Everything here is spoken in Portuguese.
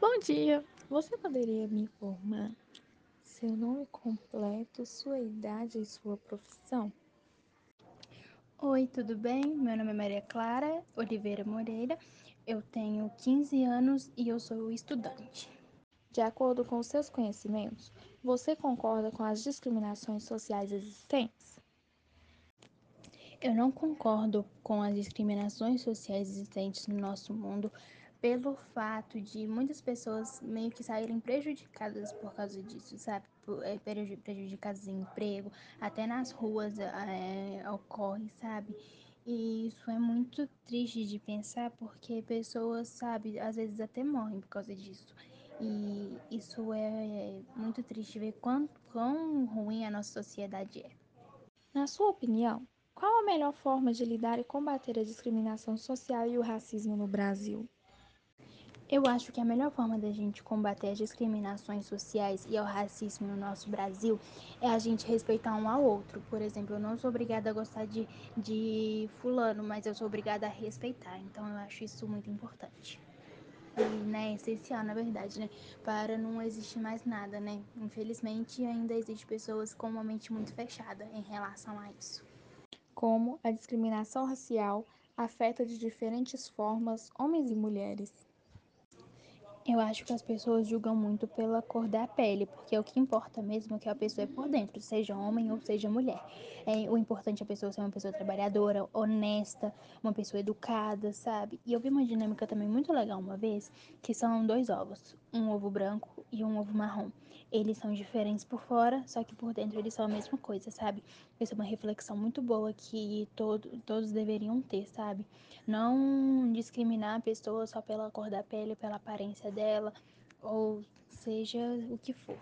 Bom dia! Você poderia me informar seu nome completo, sua idade e sua profissão? Oi, tudo bem? Meu nome é Maria Clara Oliveira Moreira, eu tenho 15 anos e eu sou estudante. De acordo com seus conhecimentos, você concorda com as discriminações sociais existentes? Eu não concordo com as discriminações sociais existentes no nosso mundo pelo fato de muitas pessoas meio que saírem prejudicadas por causa disso, sabe? É, prejudicadas em emprego, até nas ruas é, ocorre, sabe? E isso é muito triste de pensar porque pessoas, sabe, às vezes até morrem por causa disso. E isso é muito triste ver quão, quão ruim a nossa sociedade é. Na sua opinião, qual a melhor forma de lidar e combater a discriminação social e o racismo no Brasil? Eu acho que a melhor forma da gente combater as discriminações sociais e o racismo no nosso Brasil é a gente respeitar um ao outro. Por exemplo, eu não sou obrigada a gostar de, de fulano, mas eu sou obrigada a respeitar. Então eu acho isso muito importante. E, né, essencial, na verdade, né? Para não existir mais nada, né? Infelizmente, ainda existe pessoas com uma mente muito fechada em relação a isso. Como a discriminação racial afeta de diferentes formas homens e mulheres. Eu acho que as pessoas julgam muito pela cor da pele, porque o que importa mesmo é que a pessoa é por dentro, seja homem ou seja mulher. É, o importante é a pessoa ser uma pessoa trabalhadora, honesta, uma pessoa educada, sabe? E eu vi uma dinâmica também muito legal uma vez, que são dois ovos, um ovo branco e um ovo marrom. Eles são diferentes por fora, só que por dentro eles são a mesma coisa, sabe? Essa é uma reflexão muito boa que todo, todos deveriam ter, sabe? Não discriminar a pessoa só pela cor da pele, pela aparência dela, ou seja o que for.